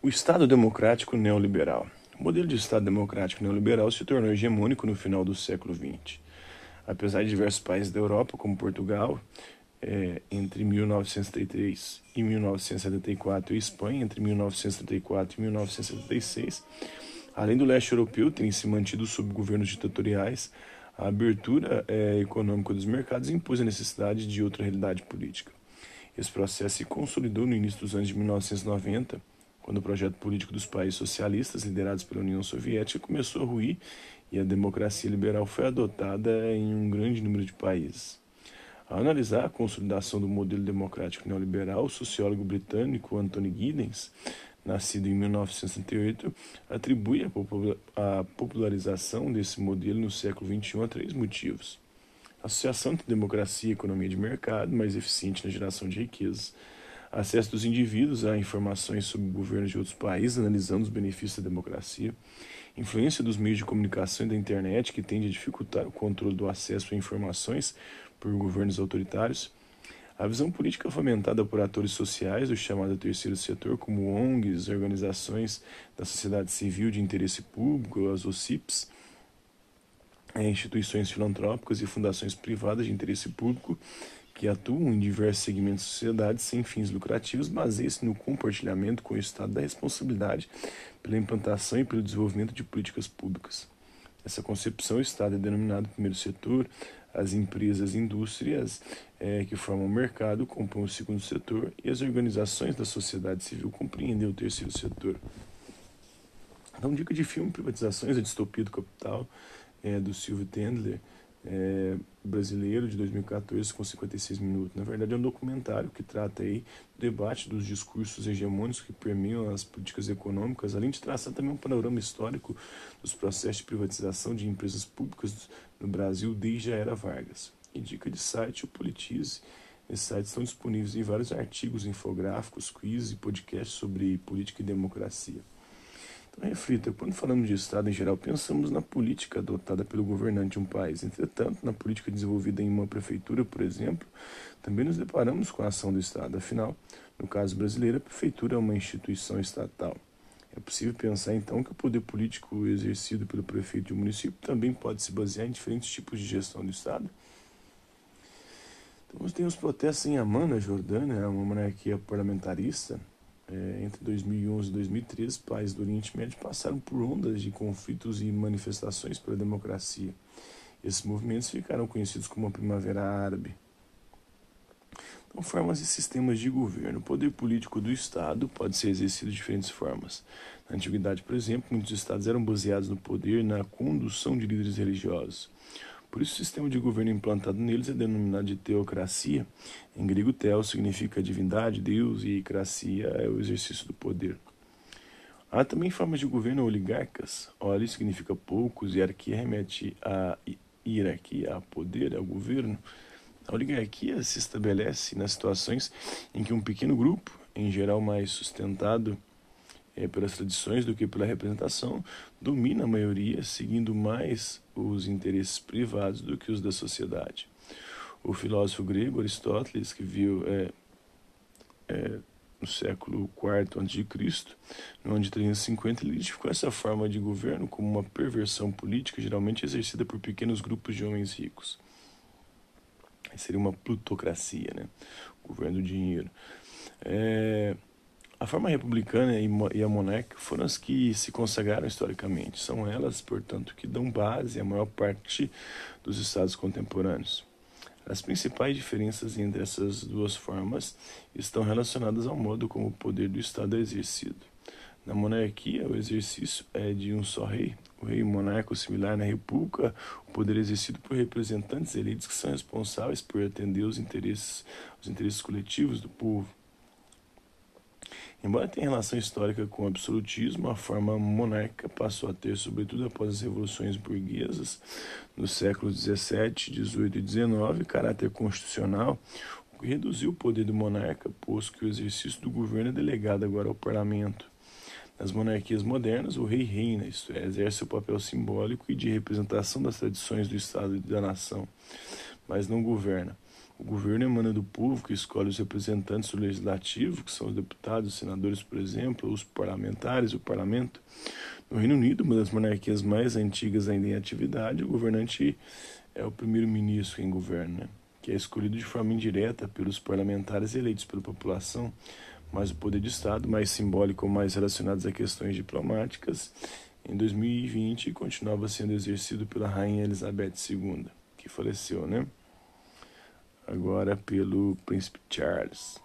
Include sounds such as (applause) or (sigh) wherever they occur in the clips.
O Estado Democrático Neoliberal. O modelo de Estado Democrático Neoliberal se tornou hegemônico no final do século XX. Apesar de diversos países da Europa, como Portugal, é, entre 1933 e 1974, e Espanha, entre 1934 e 1976, além do leste europeu terem se mantido sob governos ditatoriais, a abertura é, econômica dos mercados impôs a necessidade de outra realidade política. Esse processo se consolidou no início dos anos de 1990 quando o projeto político dos países socialistas, liderados pela União Soviética, começou a ruir e a democracia liberal foi adotada em um grande número de países. Ao analisar a consolidação do modelo democrático neoliberal, o sociólogo britânico Anthony Giddens, nascido em 1968, atribui a popularização desse modelo no século XXI a três motivos. Associação entre democracia e economia de mercado, mais eficiente na geração de riquezas acesso dos indivíduos a informações sobre governos de outros países, analisando os benefícios da democracia, influência dos meios de comunicação e da internet, que tende a dificultar o controle do acesso a informações por governos autoritários, a visão política fomentada por atores sociais do chamado terceiro setor, como ONGs, organizações da sociedade civil de interesse público, as OCIPs, eh, instituições filantrópicas e fundações privadas de interesse público, que atuam em diversos segmentos da sociedade sem fins lucrativos, baseia-se no compartilhamento com o Estado da responsabilidade pela implantação e pelo desenvolvimento de políticas públicas. Essa concepção, o Estado é denominado primeiro setor, as empresas e indústrias é, que formam o mercado compõem o segundo setor e as organizações da sociedade civil compreendem o terceiro setor. Então, dica de filme, Privatizações, a Distopia do Capital, é, do Silvio Tendler, é, brasileiro de 2014 com 56 minutos. Na verdade, é um documentário que trata aí do debate dos discursos hegemônicos que permeiam as políticas econômicas, além de traçar também um panorama histórico dos processos de privatização de empresas públicas no Brasil desde a era Vargas. E dica de site, o Politize. Esses sites estão disponíveis em vários artigos, infográficos, quizzes e podcasts sobre política e democracia. Reflita, quando falamos de Estado em geral, pensamos na política adotada pelo governante de um país. Entretanto, na política desenvolvida em uma prefeitura, por exemplo, também nos deparamos com a ação do Estado. Afinal, no caso brasileiro, a prefeitura é uma instituição estatal. É possível pensar então que o poder político exercido pelo prefeito de um município também pode se basear em diferentes tipos de gestão do Estado? Então, tem os protestos em Amman, na Jordânia, uma monarquia parlamentarista, é, entre 2011 e 2013, países do Oriente Médio passaram por ondas de conflitos e manifestações pela democracia. Esses movimentos ficaram conhecidos como a Primavera Árabe. Então, formas e sistemas de governo. O poder político do Estado pode ser exercido de diferentes formas. Na antiguidade, por exemplo, muitos estados eram baseados no poder na condução de líderes religiosos. Por isso, o sistema de governo implantado neles é denominado de teocracia. Em grego, teos significa divindade, Deus, e cracia é o exercício do poder. Há também formas de governo oligarcas. Oli significa poucos e arquia remete à hierarquia, a poder, ao governo. A oligarquia se estabelece nas situações em que um pequeno grupo, em geral mais sustentado é, pelas tradições do que pela representação, domina a maioria, seguindo mais os interesses privados do que os da sociedade. O filósofo grego Aristóteles, que viu é, é, no século IV a.C., no ano de 350, ele identificou essa forma de governo como uma perversão política geralmente exercida por pequenos grupos de homens ricos. Seria uma plutocracia, né? O governo do dinheiro. É, a forma republicana e a monarca foram as que se consagraram historicamente. São elas, portanto, que dão base à maior parte dos estados contemporâneos. As principais diferenças entre essas duas formas estão relacionadas ao modo como o poder do Estado é exercido. Na monarquia, o exercício é de um só rei, o rei monarca similar na república, o poder é exercido por representantes eleitos que são responsáveis por atender os interesses, os interesses coletivos do povo. Embora tenha relação histórica com o absolutismo, a forma monárquica passou a ter, sobretudo após as revoluções burguesas nos séculos 17, 18 e 19, caráter constitucional, o que reduziu o poder do monarca, posto que o exercício do governo é delegado agora ao parlamento. Nas monarquias modernas, o rei reina, isto é, exerce o papel simbólico e de representação das tradições do Estado e da nação, mas não governa. O governo emana do povo, que escolhe os representantes do legislativo, que são os deputados, os senadores, por exemplo, os parlamentares, o parlamento. No Reino Unido, uma das monarquias mais antigas ainda em atividade, o governante é o primeiro-ministro quem governa, né? que é escolhido de forma indireta pelos parlamentares eleitos pela população, mas o poder de Estado, mais simbólico, mais relacionados a questões diplomáticas, em 2020 continuava sendo exercido pela Rainha Elizabeth II, que faleceu, né? Agora pelo príncipe Charles.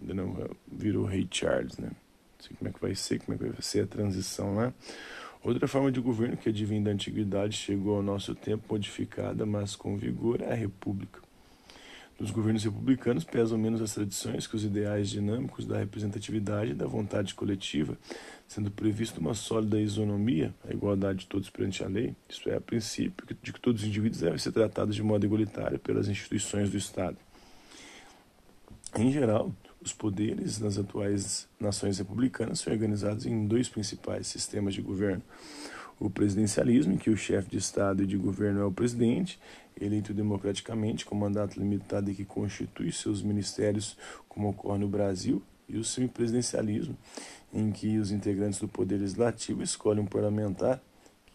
Ainda não virou rei Charles, né? Não sei como é que vai ser, como é que vai ser a transição lá. Outra forma de governo que advém da antiguidade chegou ao nosso tempo modificada, mas com vigor, é a república. Nos governos republicanos pesam menos as tradições que os ideais dinâmicos da representatividade e da vontade coletiva, sendo previsto uma sólida isonomia, a igualdade de todos perante a lei, isto é, a princípio de que todos os indivíduos devem ser tratados de modo igualitário pelas instituições do Estado. Em geral, os poderes nas atuais nações republicanas são organizados em dois principais sistemas de governo o presidencialismo, em que o chefe de Estado e de governo é o presidente, eleito democraticamente com mandato limitado e que constitui seus ministérios, como ocorre no Brasil, e o semipresidencialismo, em que os integrantes do Poder Legislativo escolhem um parlamentar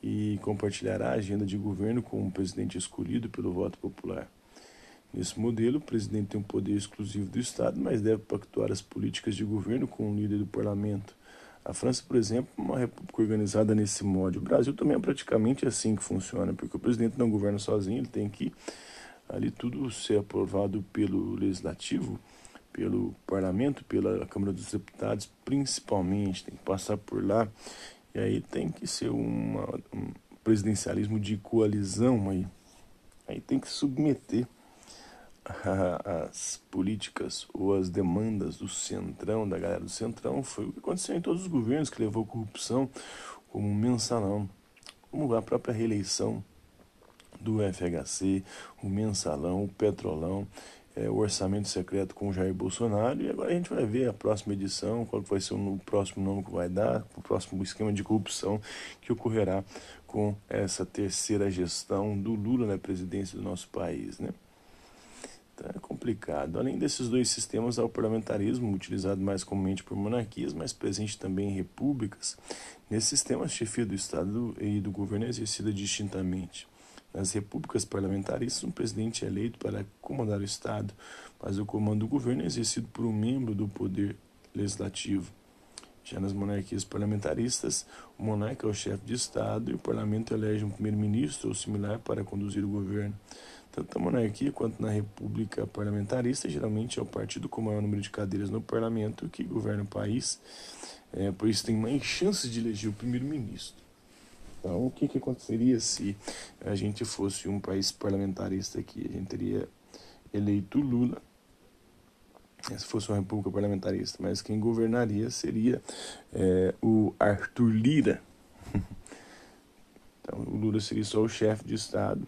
que compartilhará a agenda de governo com o presidente escolhido pelo voto popular. Nesse modelo, o presidente tem um poder exclusivo do Estado, mas deve pactuar as políticas de governo com o líder do parlamento. A França, por exemplo, é uma república organizada nesse modo. O Brasil também é praticamente assim que funciona, porque o presidente não governa sozinho, ele tem que ali tudo ser aprovado pelo legislativo, pelo parlamento, pela Câmara dos Deputados, principalmente, tem que passar por lá. E aí tem que ser uma, um presidencialismo de coalizão aí. Aí tem que submeter (laughs) as políticas ou as demandas do centrão, da galera do centrão, foi o que aconteceu em todos os governos que levou corrupção como mensalão, como a própria reeleição do FHC, o mensalão, o petrolão, é, o orçamento secreto com o Jair Bolsonaro. E agora a gente vai ver a próxima edição, qual vai ser o próximo nome que vai dar, o próximo esquema de corrupção que ocorrerá com essa terceira gestão do Lula na presidência do nosso país, né? Tá complicado. Além desses dois sistemas, há o parlamentarismo, utilizado mais comumente por monarquias, mas presente também em repúblicas. Nesse sistema, a chefia do Estado e do governo é exercida distintamente. Nas repúblicas parlamentaristas, um presidente é eleito para comandar o Estado, mas o comando do governo é exercido por um membro do poder legislativo. Já nas monarquias parlamentaristas, o monarca é o chefe de Estado e o parlamento elege um primeiro-ministro ou similar para conduzir o governo. Tanto na monarquia quanto na república parlamentarista, geralmente é o partido com o maior número de cadeiras no parlamento que governa o país, é, por isso tem mais chances de eleger o primeiro-ministro. Então, o que, que aconteceria se a gente fosse um país parlamentarista aqui? A gente teria eleito Lula, se fosse uma república parlamentarista, mas quem governaria seria é, o Arthur Lira. (laughs) então, o Lula seria só o chefe de Estado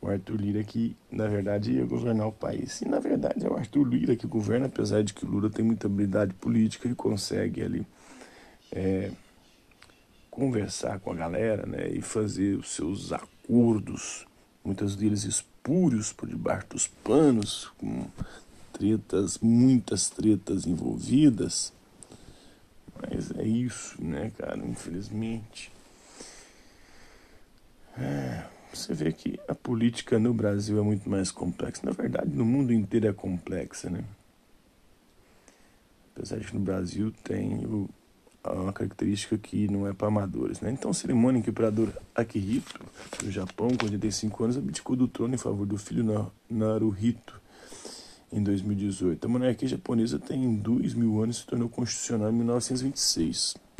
o Arthur Lira que, na verdade, ia governar o país. E, na verdade, é o Arthur Lira que governa, apesar de que o Lula tem muita habilidade política e consegue ali é, conversar com a galera né, e fazer os seus acordos, muitas deles espúrios por debaixo dos panos, com tretas, muitas tretas envolvidas. Mas é isso, né, cara, infelizmente. É você vê que a política no Brasil é muito mais complexa. Na verdade, no mundo inteiro é complexa, né? Apesar de que no Brasil tem o, uma característica que não é para amadores, né? Então, cerimônia em que o imperador Akihito, do Japão, com 85 anos, abdicou do trono em favor do filho Naruhito em 2018. A monarquia japonesa tem dois mil anos e se tornou constitucional em 1926.